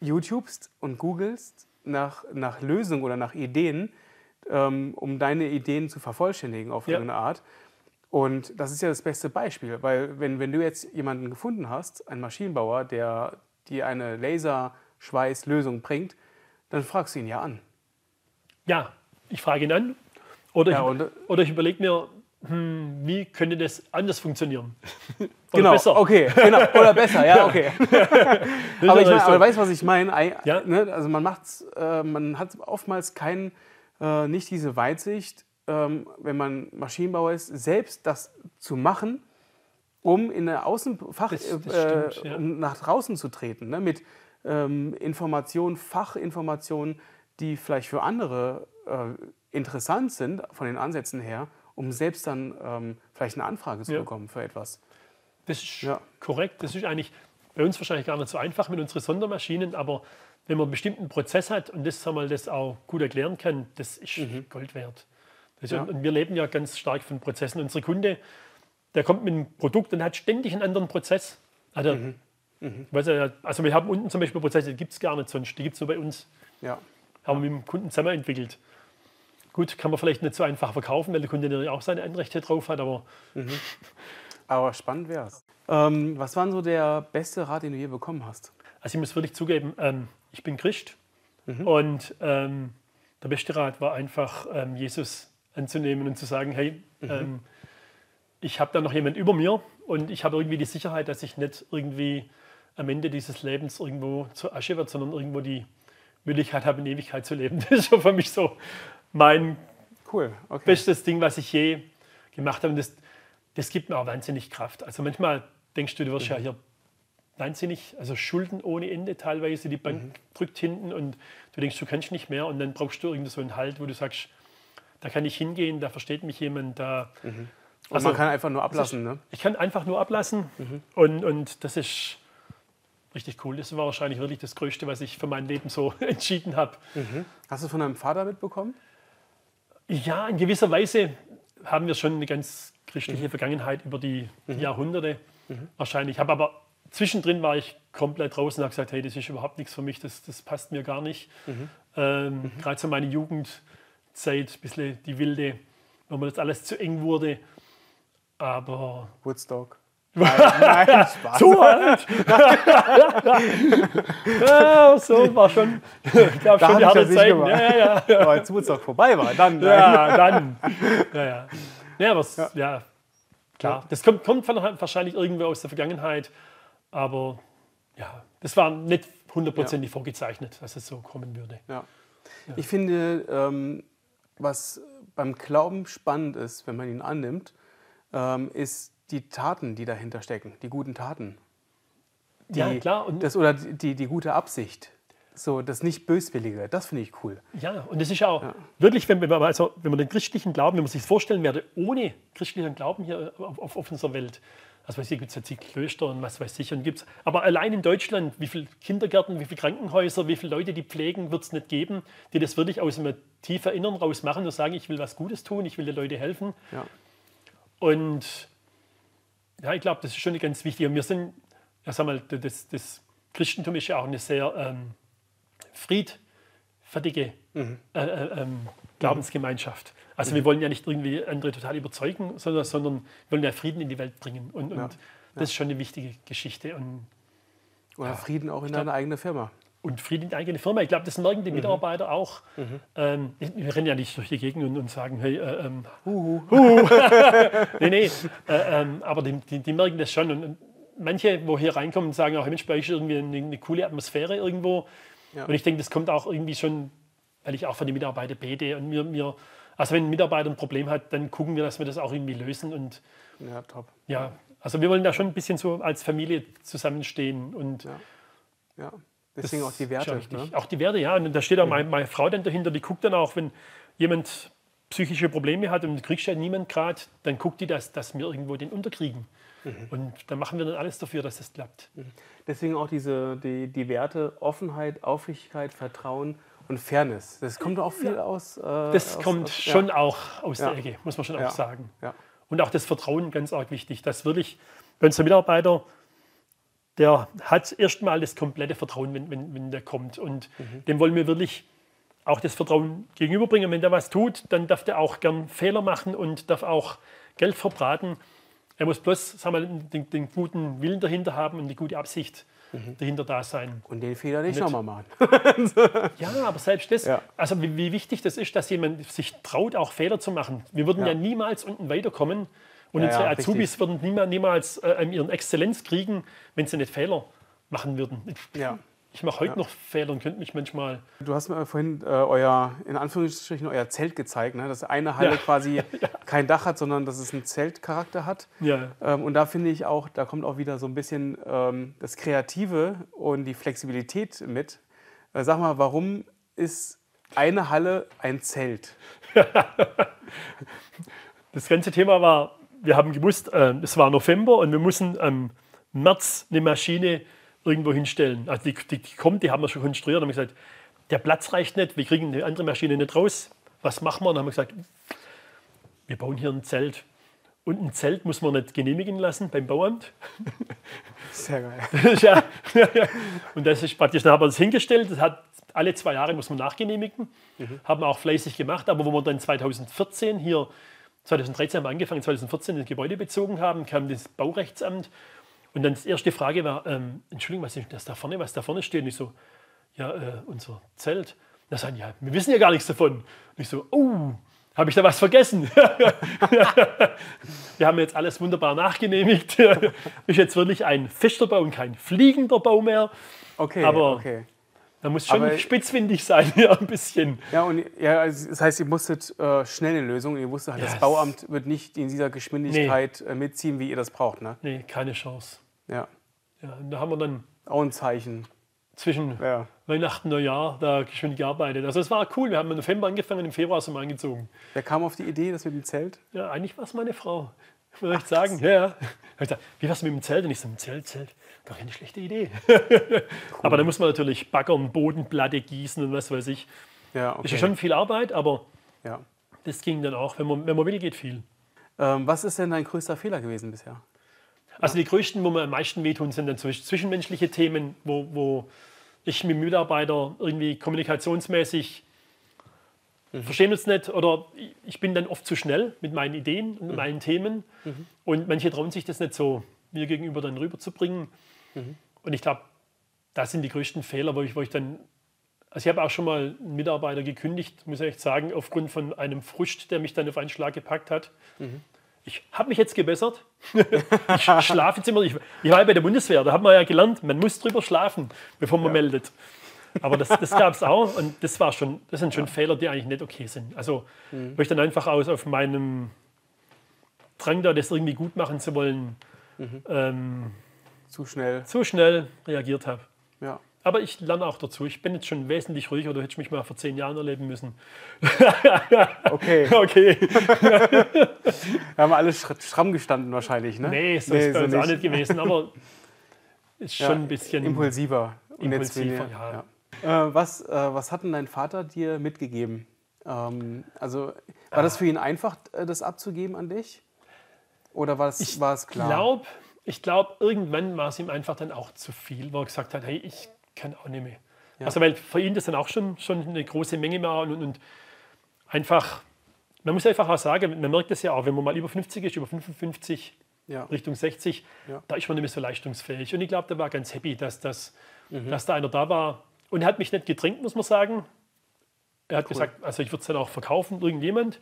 YouTubest und googelst nach, nach Lösungen oder nach Ideen, ähm, um deine Ideen zu vervollständigen auf Ja. irgendeine Art. Und das ist ja das beste Beispiel, weil wenn, wenn du jetzt jemanden gefunden hast, einen Maschinenbauer, der dir eine Laserschweißlösung bringt, dann fragst du ihn ja an. Ja, ich frage ihn an oder, Ja, ich, oder ich überlege mir, hm, wie könnte das anders funktionieren? Oder genau, besser. okay, genau. Oder besser, ja, okay. aber ich meine, so. aber weißt was ich meine? Ei- Ja. Ne? Also man macht's, äh, man hat oftmals kein, äh, nicht diese Weitsicht, ähm, wenn man Maschinenbauer ist, selbst das zu machen, um in der Außenfach Das- das äh, stimmt, ja. um nach draußen zu treten, ne? mit ähm, Informationen, Fachinformationen, die vielleicht für andere äh, interessant sind von den Ansätzen her, um selbst dann ähm, vielleicht eine Anfrage zu Ja. bekommen für etwas. Das ist Ja. korrekt. Das ist eigentlich bei uns wahrscheinlich gar nicht so einfach mit unseren Sondermaschinen, aber wenn man einen bestimmten Prozess hat und das, sagen wir mal, das auch gut erklären kann, das ist Gold wert. Ist, Ja. Und wir leben ja ganz stark von Prozessen. Unser Kunde, der kommt mit einem Produkt und hat ständig einen anderen Prozess. Also, weiß er, also wir haben unten zum Beispiel Prozesse, die gibt es gar nicht sonst, die gibt es nur bei uns. Ja. Haben wir mit dem Kunden zusammen entwickelt. Gut, kann man vielleicht nicht so einfach verkaufen, weil der Kunde natürlich auch seine Anrechte drauf hat, aber Aber spannend wäre es. Ähm, was war denn so der beste Rat, den du je bekommen hast? Also ich muss wirklich zugeben, ähm, ich bin Christ Und ähm, der beste Rat war einfach, ähm, Jesus anzunehmen und zu sagen, hey, ähm, ich habe da noch jemand über mir und ich habe irgendwie die Sicherheit, dass ich nicht irgendwie am Ende dieses Lebens irgendwo zur Asche wird, sondern irgendwo die Möglichkeit habe, in Ewigkeit zu leben. Das ist schon für mich so mein Cool, okay. bestes Ding, was ich je gemacht habe. Und das, das gibt mir auch wahnsinnig Kraft. Also manchmal denkst du, du wirst ja hier wahnsinnig, also Schulden ohne Ende teilweise, die Bank drückt hinten und du denkst, du kannst nicht mehr und dann brauchst du irgendwie so einen Halt, wo du sagst, da kann ich hingehen, da versteht mich jemand, da. Und Also, man kann einfach nur ablassen, ne? Ich kann einfach nur ablassen und, und das ist richtig cool. Das war wahrscheinlich wirklich das Größte, was ich für mein Leben so entschieden habe. Hast du es von deinem Vater mitbekommen? Ja, in gewisser Weise haben wir schon eine ganz christliche Vergangenheit über die Jahrhunderte. Wahrscheinlich. Ich habe aber zwischendrin war ich komplett draußen und habe gesagt, hey, das ist überhaupt nichts für mich, das, das passt mir gar nicht. Ähm, Gerade so meine Jugendzeit, ein bisschen die wilde, wo mir das alles zu eng wurde. Aber Woodstock. Nein, nein Spaß. so alt! ja, so war schon, ich glaube schon die harte Zeit. Ja, ja, ja. Aber als Woodstock vorbei war, dann. Ja, dann. Ja, ja. ja aber es- ja. klar. Das kommt, kommt wahrscheinlich irgendwo aus der Vergangenheit, aber ja, das war nicht hundertprozentig vorgezeichnet, dass es so kommen würde. Ja. Ich finde, ähm, was beim Glauben spannend ist, wenn man ihn annimmt, ähm, ist die Taten, die dahinter stecken, die guten Taten. Die, Ja, klar. Und, das, oder die, die gute Absicht. So, das nicht Böswillige, das finde ich cool. ja, und das ist auch wirklich, wenn, wenn, man, also, wenn man den christlichen Glauben, wenn man sich das vorstellen werde, ohne christlichen Glauben hier auf, auf, auf unserer Welt, also weiß ich, gibt es jetzt die Klöster und was weiß ich, und gibt's, aber allein in Deutschland, wie viele Kindergärten, wie viele Krankenhäuser, wie viele Leute, die pflegen, wird es nicht geben, die das wirklich aus einem tiefer Innern raus machen und sagen, ich will was Gutes tun, ich will den Leuten helfen. Ja. Und ja, ich glaube, das ist schon ganz wichtig. Und wir sind, ja, sag mal, das, das Christentum ist ja auch eine sehr ähm, friedfertige äh, äh, ähm, Glaubensgemeinschaft. Also wir wollen ja nicht irgendwie andere total überzeugen, sondern, sondern wir wollen ja Frieden in die Welt bringen. Und, und das ist schon eine wichtige Geschichte. Und, Oder Frieden auch in deiner eigenen Firma. und Frieden in die eigene Firma. Ich glaube, das merken die Mitarbeiter auch. Ähm, wir rennen ja nicht durch die Gegend und, und sagen, hey, äh, ähm, huhu. nee, nee. Äh, ähm, aber die, die, die merken das schon. Und, und manche, wo hier reinkommen, sagen auch, Mensch, bei euch ist irgendwie eine, eine coole Atmosphäre irgendwo. Ja. Und ich denke, das kommt auch irgendwie schon, weil ich auch für die Mitarbeiter bete. Und mir, mir, also wenn ein Mitarbeiter ein Problem hat, dann gucken wir, dass wir das auch irgendwie lösen. Und Ja, top. ja, also wir wollen da schon ein bisschen so als Familie zusammenstehen. Und Ja. Ja. Deswegen auch die Werte. Ne? Auch die Werte, ja. Und da steht auch meine, meine Frau dann dahinter, die guckt dann auch, wenn jemand psychische Probleme hat und du kriegst ja niemand gerade, dann guckt die, dass, dass wir irgendwo den unterkriegen. Mhm. Und da machen wir dann alles dafür, dass das klappt. Deswegen auch diese, die, die Werte Offenheit, Aufrichtigkeit, Vertrauen und Fairness. Das kommt auch viel aus. Äh, Das aus, kommt aus, schon Ja. auch aus Ja. der Ecke, muss man schon Ja. auch sagen. Ja. Und auch das Vertrauen ganz arg wichtig, dass wirklich, bei unserem Mitarbeiter, der hat erstmal das komplette Vertrauen, wenn, wenn, wenn der kommt. Und Mhm. dem wollen wir wirklich auch das Vertrauen gegenüberbringen. Wenn der was tut, dann darf der auch gern Fehler machen und darf auch Geld verbraten. Er muss bloß sagen wir, den, den guten Willen dahinter haben und die gute Absicht Mhm. dahinter da sein. Und den Fehler nicht nochmal machen. Ja, aber selbst das, Ja. also wie, wie wichtig das ist, dass jemand sich traut, auch Fehler zu machen. Wir würden ja, Ja. niemals unten weiterkommen und Ja, unsere Azubis würden niemals, niemals äh, ihren Exzellenz kriegen, wenn sie nicht Fehler machen würden. Ja. Ich mache heute noch Fehler und könnte mich manchmal. Du hast mir vorhin äh, euer, in Anführungsstrichen, euer Zelt gezeigt, ne? dass eine Halle Ja. quasi kein Dach hat, sondern dass es einen Zeltcharakter hat. Ja, Ähm, und da finde ich auch, da kommt auch wieder so ein bisschen ähm, das Kreative und die Flexibilität mit. Äh, sag mal, warum ist eine Halle ein Zelt? das ganze Thema war, wir haben gewusst, äh, es war November und wir müssen im März eine Maschine irgendwo hinstellen. Also die, die, die kommt, die haben wir schon konstruiert. Dann haben wir gesagt, der Platz reicht nicht, wir kriegen eine andere Maschine nicht raus. Was machen wir? Dann haben wir gesagt, wir bauen hier ein Zelt. Und ein Zelt muss man nicht genehmigen lassen beim Bauamt. Sehr geil. Das ist ja, und das ist praktisch, dann haben wir das hingestellt. Das hat alle zwei Jahre muss man nachgenehmigen. Haben wir auch fleißig gemacht. Aber wo wir dann 2014 hier, 2013 haben wir angefangen, 2014 das Gebäude bezogen haben, kam das Baurechtsamt. Und dann die erste Frage war, ähm, Entschuldigung, was ist das da vorne, was da vorne steht? Und ich so, ja, äh, unser Zelt. Da sagen, ja, wir wissen ja gar nichts davon. Und ich so, oh, habe ich da was vergessen? wir haben jetzt alles wunderbar nachgenehmigt. ist jetzt wirklich ein fester Bau und kein fliegender Bau mehr. Okay, Aber okay. Da muss schon Aber- spitzfindig sein, ja, ein bisschen. Ja, und ja, also das heißt, ihr musstet äh, schnell eine Lösung. Ihr wusstet halt, Ja, das es- Bauamt wird nicht in dieser Geschwindigkeit äh, mitziehen, wie ihr das braucht. Ne? Nee, keine Chance. Ja, Ja, und da haben wir dann auch ein Zeichen. zwischen Ja. Weihnachten und Neujahr da geschwind gearbeitet. Also es war cool. Wir haben im November angefangen, im Februar sind wir eingezogen. Wer kam auf die Idee, das mit dem Zelt? Ja, eigentlich war es meine Frau. Würde ich sagen. Ja, ja. Wie war's mit dem Zelt? Und ich so, mit Zelt, Zelt. Gar keine schlechte Idee. Aber da muss man natürlich baggern, Bodenplatte gießen und was weiß ich. Ja, Ist okay. ja schon viel Arbeit, aber ja. das ging dann auch. Wenn man, wenn man will, geht viel. Ähm, was ist denn dein größter Fehler gewesen bisher? Also die größten, wo mir am meisten wehtun, sind dann zwisch- zwischenmenschliche Themen, wo, wo ich mit dem Mitarbeiter irgendwie kommunikationsmäßig verstehen uns nicht oder ich- ich bin dann oft zu schnell mit meinen Ideen und meinen Themen und manche trauen sich das nicht so mir gegenüber dann rüberzubringen. Und ich glaube, das sind die größten Fehler, wo ich, wo ich dann, also ich habe auch schon mal einen Mitarbeiter gekündigt, muss ich echt sagen, aufgrund von einem Frust, der mich dann auf einen Schlag gepackt hat. Ich habe mich jetzt gebessert. ich schlafe jetzt immer. Ich, ich war ja bei der Bundeswehr, da hat man ja gelernt, man muss drüber schlafen, bevor man meldet. Aber das, das gab es auch und das war schon, das sind schon Fehler, die eigentlich nicht okay sind. Also, wo ich dann einfach aus auf meinem Drang da, das irgendwie gut machen zu wollen, ähm, Zu schnell. so schnell reagiert habe. Ja. Aber ich lerne auch dazu. Ich bin jetzt schon wesentlich ruhiger. Du hättest mich mal vor zehn Jahren erleben müssen. Okay. Okay. Wir haben alle stramm gestanden wahrscheinlich, ne? Nee, so ist bei so uns auch nicht gewesen. Aber ist Ja, schon ein bisschen Impulsiver. Impulsiver, ja. ja. Äh, was, äh, was hat denn dein Vater dir mitgegeben? Ähm, also war das für ihn einfach, äh, das abzugeben an dich? Oder war es, war es klar? glaub, ich glaube, irgendwann war es ihm einfach dann auch zu viel, wo er gesagt hat, hey, ich kann auch nicht mehr. Also weil für ihn das dann auch schon, schon eine große Menge war und, und einfach, man muss einfach auch sagen, man merkt das ja auch, wenn man mal über 50 ist, über 55, ja. Richtung 60, Ja. da ist man nicht mehr so leistungsfähig. Und ich glaube, der war ganz happy, dass, das, Mhm. dass da einer da war. Und er hat mich nicht gedrängt, muss man sagen. Er hat gesagt, also ich würde es dann auch verkaufen, irgendjemand.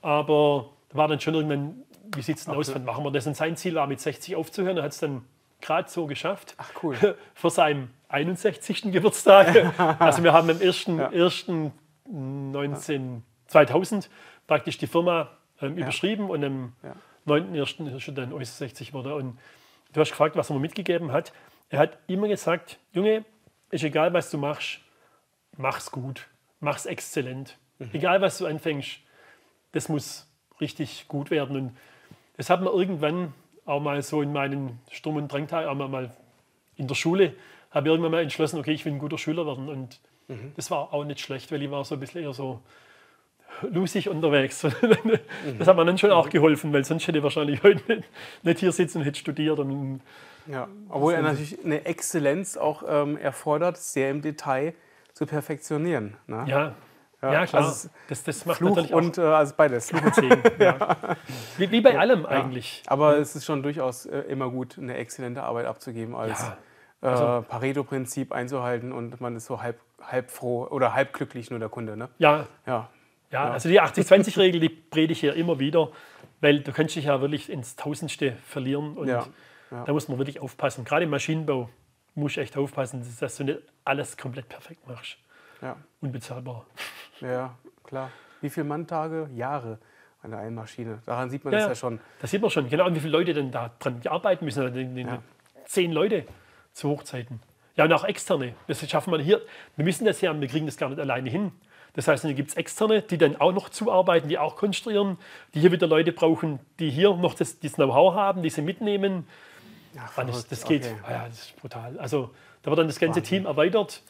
Aber da war dann schon irgendwann, wie sieht es denn aus, wann machen wir das? Und sein Ziel war, mit 60 aufzuhören. Er hat es dann gerade so geschafft. Ach cool. Vor seinem 61. Geburtstag. also wir haben am 1. 1. 19, 2000 praktisch die Firma ähm, überschrieben und am Ja. 9.1. ist er dann 60 wurde. Und du hast gefragt, was er mir mitgegeben hat. Er hat immer gesagt, Junge, ist egal, was du machst, mach's gut, mach's exzellent. Egal, was du anfängst, das muss richtig gut werden. Und das hat man irgendwann auch mal so in meinen Sturm- und Drangtagen, auch mal- in der Schule, habe ich irgendwann mal entschlossen, okay, ich will ein guter Schüler werden. Und das war auch nicht schlecht, weil ich war so ein bisschen eher so lusig unterwegs. Das hat mir dann schon auch geholfen, weil sonst hätte ich wahrscheinlich heute nicht, nicht hier sitzen und hätte studiert. Und Ja. Obwohl er natürlich eine Exzellenz auch ähm, erfordert, sehr im Detail zu perfektionieren. Ne? ja, ja, klar. also das, das macht Fluch natürlich und äh, also beides. auch Segen. Ja. Wie, wie bei allem eigentlich. Aber es ist schon durchaus äh, immer gut, eine exzellente Arbeit abzugeben, als Ja, also äh, Pareto-Prinzip einzuhalten und man ist so halb, halb froh oder halb glücklich nur der Kunde. Ne? Ja, Ja. Ja, also die 80-20-Regel, die predige ich hier immer wieder, weil du kannst dich ja wirklich ins Tausendste verlieren und Ja, ja. da muss man wirklich aufpassen. Gerade im Maschinenbau muss echt aufpassen, dass du nicht alles komplett perfekt machst. Ja. Unbezahlbar. Ja, klar. Wie viele Manntage? Jahre an der einen Maschine. Daran sieht man Ja, das ja. schon. Das sieht man schon, genau, und wie viele Leute denn da dran arbeiten müssen. Ja. Zehn Leute zu Hochzeiten. Ja, und auch externe. Das schaffen wir hier. Wir müssen das ja, wir kriegen das gar nicht alleine hin. Das heißt, dann gibt es externe, die dann auch noch zuarbeiten, die auch konstruieren, die hier wieder Leute brauchen, die hier noch das, das Know-how haben, die sie mitnehmen. Ach, das, das geht, Okay. ah ja, das ist brutal. Also da wird dann das ganze Team erweitert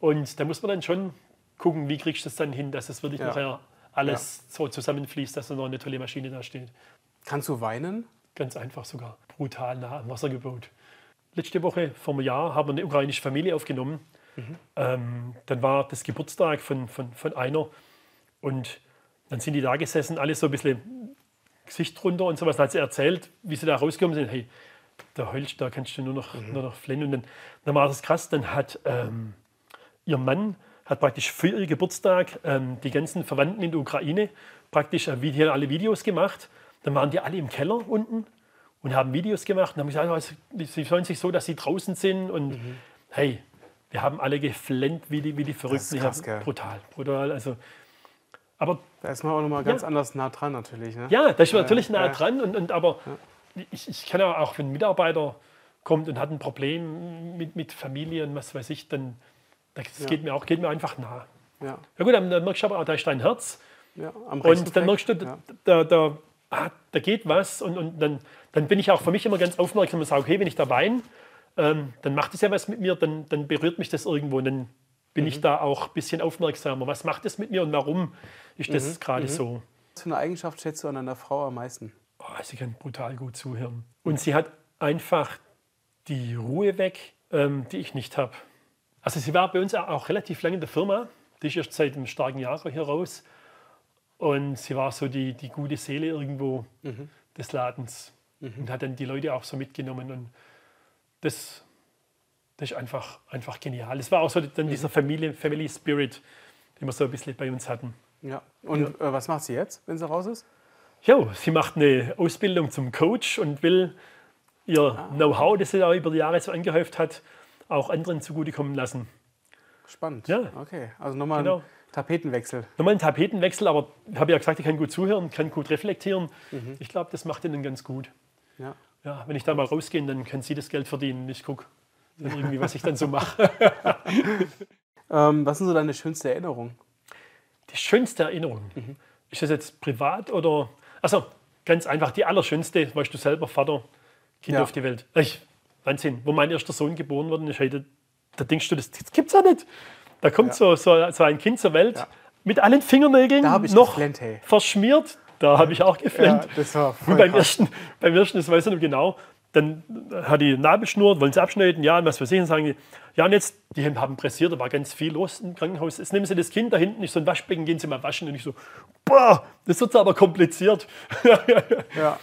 und da muss man dann schon gucken, wie kriegst du das dann hin, dass es wirklich Ja. nachher alles so zusammenfließt, dass da noch eine tolle Maschine da steht. Kannst du weinen? Ganz einfach sogar. Brutal nah am Wasser gebaut. Letzte Woche, vor einem Jahr, haben wir eine ukrainische Familie aufgenommen. Ähm, dann war das Geburtstag von, von, von einer und dann sind die da gesessen, alle so ein bisschen Gesicht runter und sowas. Dann hat sie erzählt, wie sie da rausgekommen sind. Hey, da heulst, da kannst du nur noch, nur noch flennen. Und dann, dann war das krass. Dann hat ähm, ihr Mann hat praktisch für ihren Geburtstag ähm, die ganzen Verwandten in der Ukraine praktisch äh, hier alle Videos gemacht. Dann waren die alle im Keller unten und haben Videos gemacht und haben gesagt, also, sie freuen sich so, dass sie draußen sind und Mhm. hey, wir haben alle geflennt wie die, wie die Verrückten. krass, Ich gell? hab- brutal, brutal. Also, aber Da ist man auch nochmal ganz anders nah dran natürlich. Ne? ja, da ist man natürlich nah ja. dran. Und, und, aber ich, ich kann ja auch, wenn ein Mitarbeiter kommt und hat ein Problem mit, mit Familie und was weiß ich, dann das Ja. geht, mir auch, geht mir einfach nah. Ja, Ja gut, dann, dann merkst du aber auch, da ist dein Herz. ja, am Und dann merkst du. Ja. da, da, ah, da geht was. Und, und dann, dann bin ich auch für mich immer ganz aufmerksam und sage, okay, wenn ich da weine, ähm, dann macht es ja was mit mir, dann, dann berührt mich das irgendwo. Und dann bin Mhm. ich da auch ein bisschen aufmerksamer. Was macht das mit mir und warum ist Mhm. das gerade so? Was für eine Eigenschaft schätzt du an deiner Frau am meisten? Oh, sie kann brutal gut zuhören. Und sie hat einfach die Ruhe weg, ähm, die ich nicht habe. Also sie war bei uns auch relativ lange in der Firma. Die ist erst seit einem starken Jahr hier raus. Und sie war so die, die gute Seele irgendwo des Ladens. Und hat dann die Leute auch so mitgenommen. Und das, das ist einfach, einfach genial. Es war auch so dann dieser Familie, Family Spirit, den wir so ein bisschen bei uns hatten. Ja. Und Äh, was macht sie jetzt, wenn sie raus ist? Ja, sie macht eine Ausbildung zum Coach und will ihr Know-how, das sie da über die Jahre so angehäuft hat, auch anderen zugutekommen lassen. Spannend. Ja. Okay, also nochmal Genau. ein Tapetenwechsel. Nochmal einen Tapetenwechsel, aber ich habe ja gesagt, ich kann gut zuhören, kann gut reflektieren. Ich glaube, das macht ihnen ganz gut. Ja. Ja, wenn ich da mal rausgehe, dann kann sie das Geld verdienen. Ich gucke dann irgendwie, was ich dann so mache. Ähm, was sind so deine schönste Erinnerung? Die schönste Erinnerung. Ist das jetzt privat oder. Also ganz einfach, die allerschönste, weißt du selber, Vater, Kind Ja. auf die Welt. Ich, Wahnsinn, wo mein erster Sohn geboren wurde, ist heute, da denkst du, das, das gibt's ja nicht. Da kommt so, so, so ein Kind zur Welt Ja. mit allen Fingernägeln ich noch geflennt, hey. verschmiert. Da habe ich auch geflennt. das war voll Und beim krass. ersten, beim ersten, das weiß ich noch genau, dann hat die Nabelschnur, wollen sie abschneiden, ja, und was weiß ich, und sagen die, ja, und jetzt, die haben pressiert, da war ganz viel los im Krankenhaus. Jetzt nehmen sie das Kind da hinten, ist so ein Waschbecken, gehen sie mal waschen. Und ich so, boah, das wird aber kompliziert. Ja.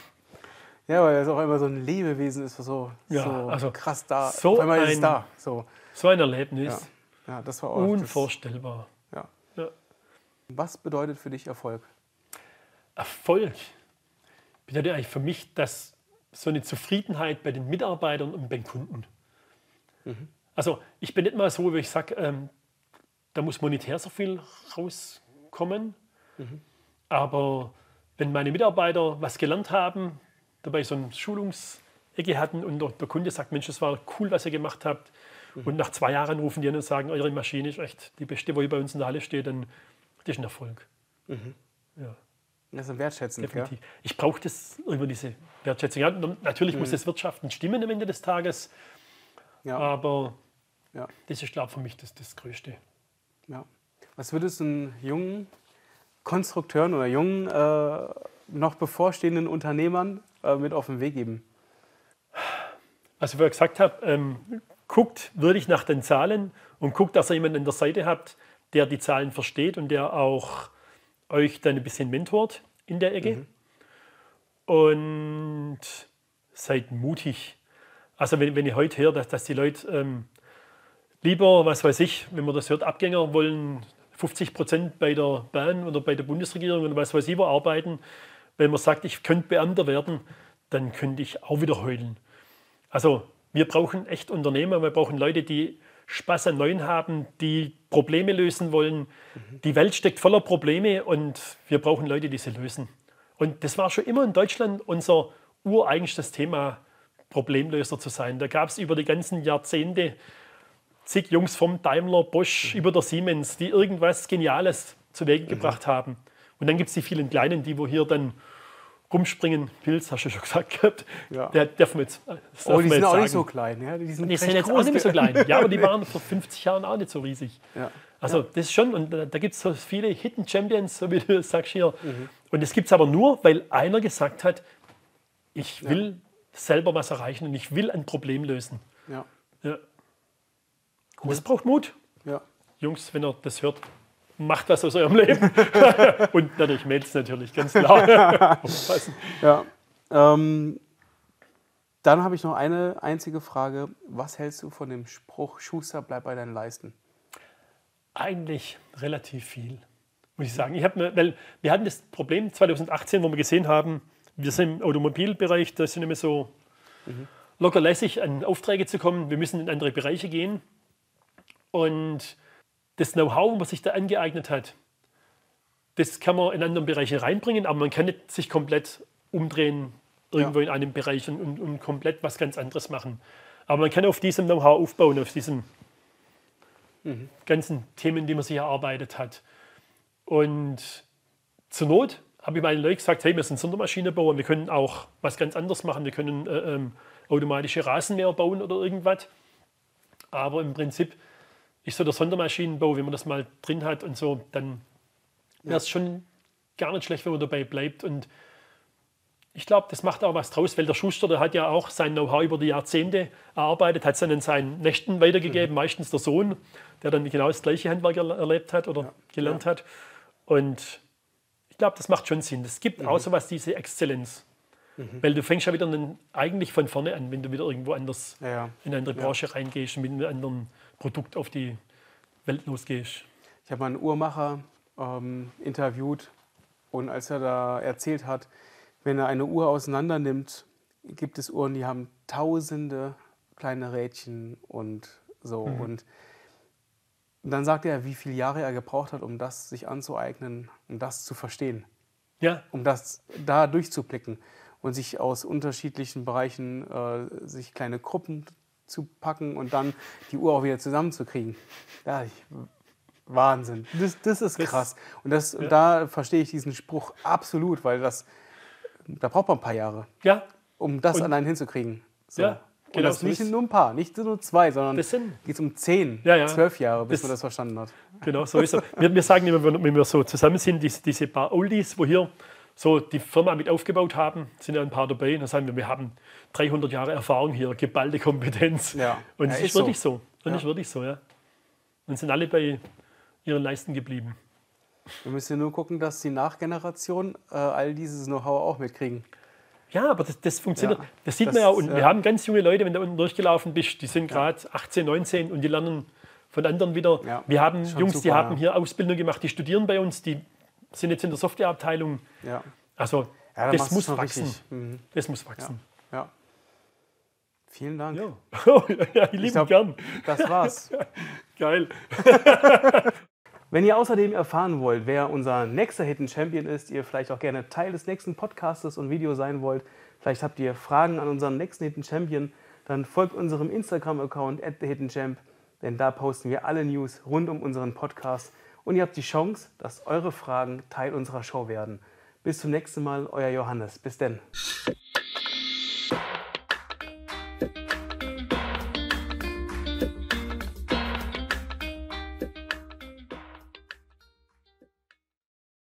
Ja, weil es auch immer so ein Lebewesen ist, was so, Ja, so also krass da. so einmal ist ein- da. So. so ein Erlebnis, Ja. ja, das war auch. Das, unvorstellbar. ja. Ja. Was bedeutet für dich Erfolg? Erfolg bedeutet eigentlich für mich, dass so eine Zufriedenheit bei den Mitarbeitern und beim Kunden. Also ich bin nicht mal so, wie ich sage, ähm, da muss monetär so viel rauskommen. Aber wenn meine Mitarbeiter was gelernt haben, dabei so eine Schulungsecke hatten und der, der Kunde sagt, Mensch, das war cool, was ihr gemacht habt. Und nach zwei Jahren rufen die an und sagen, eure Maschine ist echt die beste, wo hier bei uns in der Halle steht, dann das ist ein Erfolg. Ja. Das ist wertschätzend, ja? Definitiv. Ich brauche das über diese Wertschätzung. Ja, natürlich muss das Wirtschaften stimmen am Ende des Tages, Ja. aber ja. das ist, glaube ich, für mich das, das Größte. ja. Was würdest du einen jungen Konstrukteuren oder jungen, äh, noch bevorstehenden Unternehmern äh, mit auf den Weg geben? Also, wie ich gesagt habe, ähm, guckt wirklich nach den Zahlen und guckt, dass ihr jemanden an der Seite habt, der die Zahlen versteht und der auch euch dann ein bisschen mentort in der Ecke. Und seid mutig. Also, wenn, wenn ich heute höre, dass, dass die Leute ähm, lieber, was weiß ich, wenn man das hört, Abgänger wollen 50 Prozent bei der Bahn oder bei der Bundesregierung oder was weiß ich wo arbeiten, wenn man sagt, ich könnte Beamter werden, dann könnte ich auch wieder heulen. Also wir brauchen echt Unternehmer, wir brauchen Leute, die Spaß an Neuen haben, die Probleme lösen wollen. Die Welt steckt voller Probleme und wir brauchen Leute, die sie lösen. Und das war schon immer in Deutschland unser ureigenstes Thema, Problemlöser zu sein. Da gab es über die ganzen Jahrzehnte zig Jungs vom Daimler, Bosch, über der Siemens, die irgendwas Geniales zu Wege gebracht haben. Und dann gibt es die vielen Kleinen, die wo hier dann rumspringen. Pilz, hast du schon gesagt gehabt. Ja. Der darf man jetzt, das Oh, die sind jetzt auch sagen. nicht so klein. Ja? Die sind, Die sind jetzt auch nicht so klein. Ja, aber die waren vor 50 Jahren auch nicht so riesig. Ja. Also das ist schon, und da, da gibt es so viele Hidden Champions, so wie du sagst hier. Mhm. Und das gibt es aber nur, weil einer gesagt hat, ich will selber was erreichen und ich will ein Problem lösen. Ja. Ja. Und das braucht Mut. Ja. Jungs, wenn ihr das hört, macht was aus eurem Leben. und natürlich Mädels natürlich, ganz klar. Ja. Ähm, dann habe ich noch eine einzige Frage. Was hältst du von dem Spruch, Schuster, bleib bei deinen Leisten? Eigentlich relativ viel, muss ich sagen. Ich mir, weil wir hatten das Problem 2018, wo wir gesehen haben, wir sind im Automobilbereich, da sind immer so mhm. locker lässig an Aufträge zu kommen. Wir müssen in andere Bereiche gehen. Und das Know-how, was sich da angeeignet hat, das kann man in anderen Bereiche reinbringen, aber man kann nicht sich komplett umdrehen irgendwo ja. in einem Bereich und, und, und, komplett was ganz anderes machen. Aber man kann auf diesem Know-how aufbauen, auf diesen mhm. ganzen Themen, die man sich erarbeitet hat. Und zur Not habe ich meinen Leuten gesagt, hey, wir sind Sondermaschinenbauer, wir können auch was ganz anderes machen, wir können äh, ähm, automatische Rasenmäher bauen oder irgendwas. Aber im Prinzip ist so der Sondermaschinenbau, wenn man das mal drin hat und so, dann wäre es schon gar nicht schlecht, wenn man dabei bleibt. Und ich glaube, das macht auch was draus, weil der Schuster, der hat ja auch sein Know-how über die Jahrzehnte erarbeitet, hat es dann in seinen Nächten weitergegeben, mhm. meistens der Sohn, der dann genau das gleiche Handwerk erlebt hat oder ja. gelernt ja. hat. Und ich glaube, das macht schon Sinn. Es gibt mhm. auch so was, diese Exzellenz. Mhm. Weil du fängst ja wieder einen, eigentlich von vorne an, wenn du wieder irgendwo anders ja. in eine andere Branche reingehst und mit einem anderen Produkt auf die Welt losgehst. Ich habe mal einen Uhrmacher ähm, interviewt und als er da erzählt hat, wenn er eine Uhr auseinander nimmt, gibt es Uhren, die haben tausende kleine Rädchen und so. Mhm. Und dann sagt er, wie viele Jahre er gebraucht hat, um das sich anzueignen, um das zu verstehen. Ja. Um das da durchzublicken und sich aus unterschiedlichen Bereichen äh, sich kleine Gruppen zu packen und dann die Uhr auch wieder zusammenzukriegen. Ja, ich, Wahnsinn. Das, das ist krass. Und, das, ja. da verstehe ich diesen Spruch absolut, weil das, da braucht man ein paar Jahre, ja. um das und, allein hinzukriegen. So. Ja, genau. Und das so nicht nur ein paar, nicht nur zwei, sondern es geht um zehn, ja, ja. zwölf Jahre, bis das, man das verstanden hat. Genau, so ist es. wir, wir sagen immer, wenn wir so zusammen sind, diese, diese paar Oldies, wo hier so die Firma mit aufgebaut haben, sind ja ein paar dabei. Da sagen wir, wir haben 300 Jahre Erfahrung hier, geballte Kompetenz. Ja. Und es ja, ist, ist, wirklich so. so. Und ja. ist wirklich so, ja. Und sind alle bei ihren Leisten geblieben. Wir müssen nur gucken, dass die Nachgeneration äh, all dieses Know-how auch mitkriegen. Ja, aber das, das funktioniert. Ja, das sieht das, man ja. Und ja. wir haben ganz junge Leute, wenn du unten durchgelaufen bist, die sind gerade 18, 19 und die lernen von anderen wieder. Wir haben Jungs, super, die haben hier Ausbildung gemacht, die studieren bei uns, die sind jetzt in der Softwareabteilung. Ja. Also das muss wachsen. Mhm. Das muss wachsen. Ja. Vielen Dank. Ja, ja ich liebe gern. Das war's. Geil. Wenn ihr außerdem erfahren wollt, wer unser nächster Hidden Champion ist, ihr vielleicht auch gerne Teil des nächsten Podcastes und Videos sein wollt, vielleicht habt ihr Fragen an unseren nächsten Hidden Champion, dann folgt unserem Instagram-Account at thehiddenchamp, denn da posten wir alle News rund um unseren Podcast und ihr habt die Chance, dass eure Fragen Teil unserer Show werden. Bis zum nächsten Mal, euer Johannes. Bis denn.